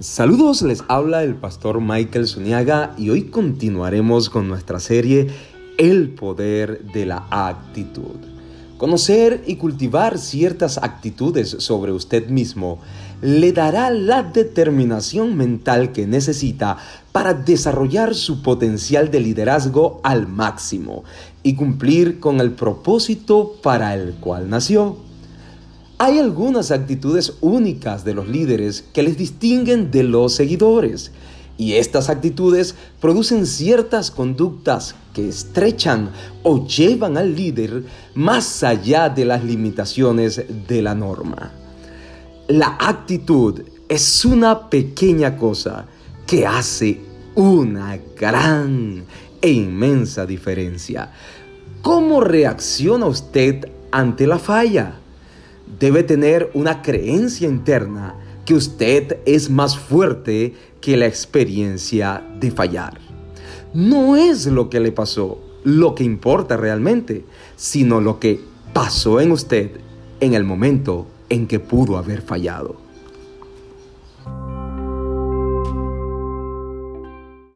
Saludos, les habla el pastor Michael Zuniaga y hoy continuaremos con nuestra serie El poder de la actitud. Conocer y cultivar ciertas actitudes sobre usted mismo le dará la determinación mental que necesita para desarrollar su potencial de liderazgo al máximo y cumplir con el propósito para el cual nació. Hay algunas actitudes únicas de los líderes que les distinguen de los seguidores. Y estas actitudes producen ciertas conductas que estrechan o llevan al líder más allá de las limitaciones de la norma. La actitud es una pequeña cosa que hace una gran e inmensa diferencia. ¿Cómo reacciona usted ante la falla? Debe tener una creencia interna que usted es más fuerte que la experiencia de fallar. No es lo que le pasó lo que importa realmente, sino lo que pasó en usted en el momento en que pudo haber fallado.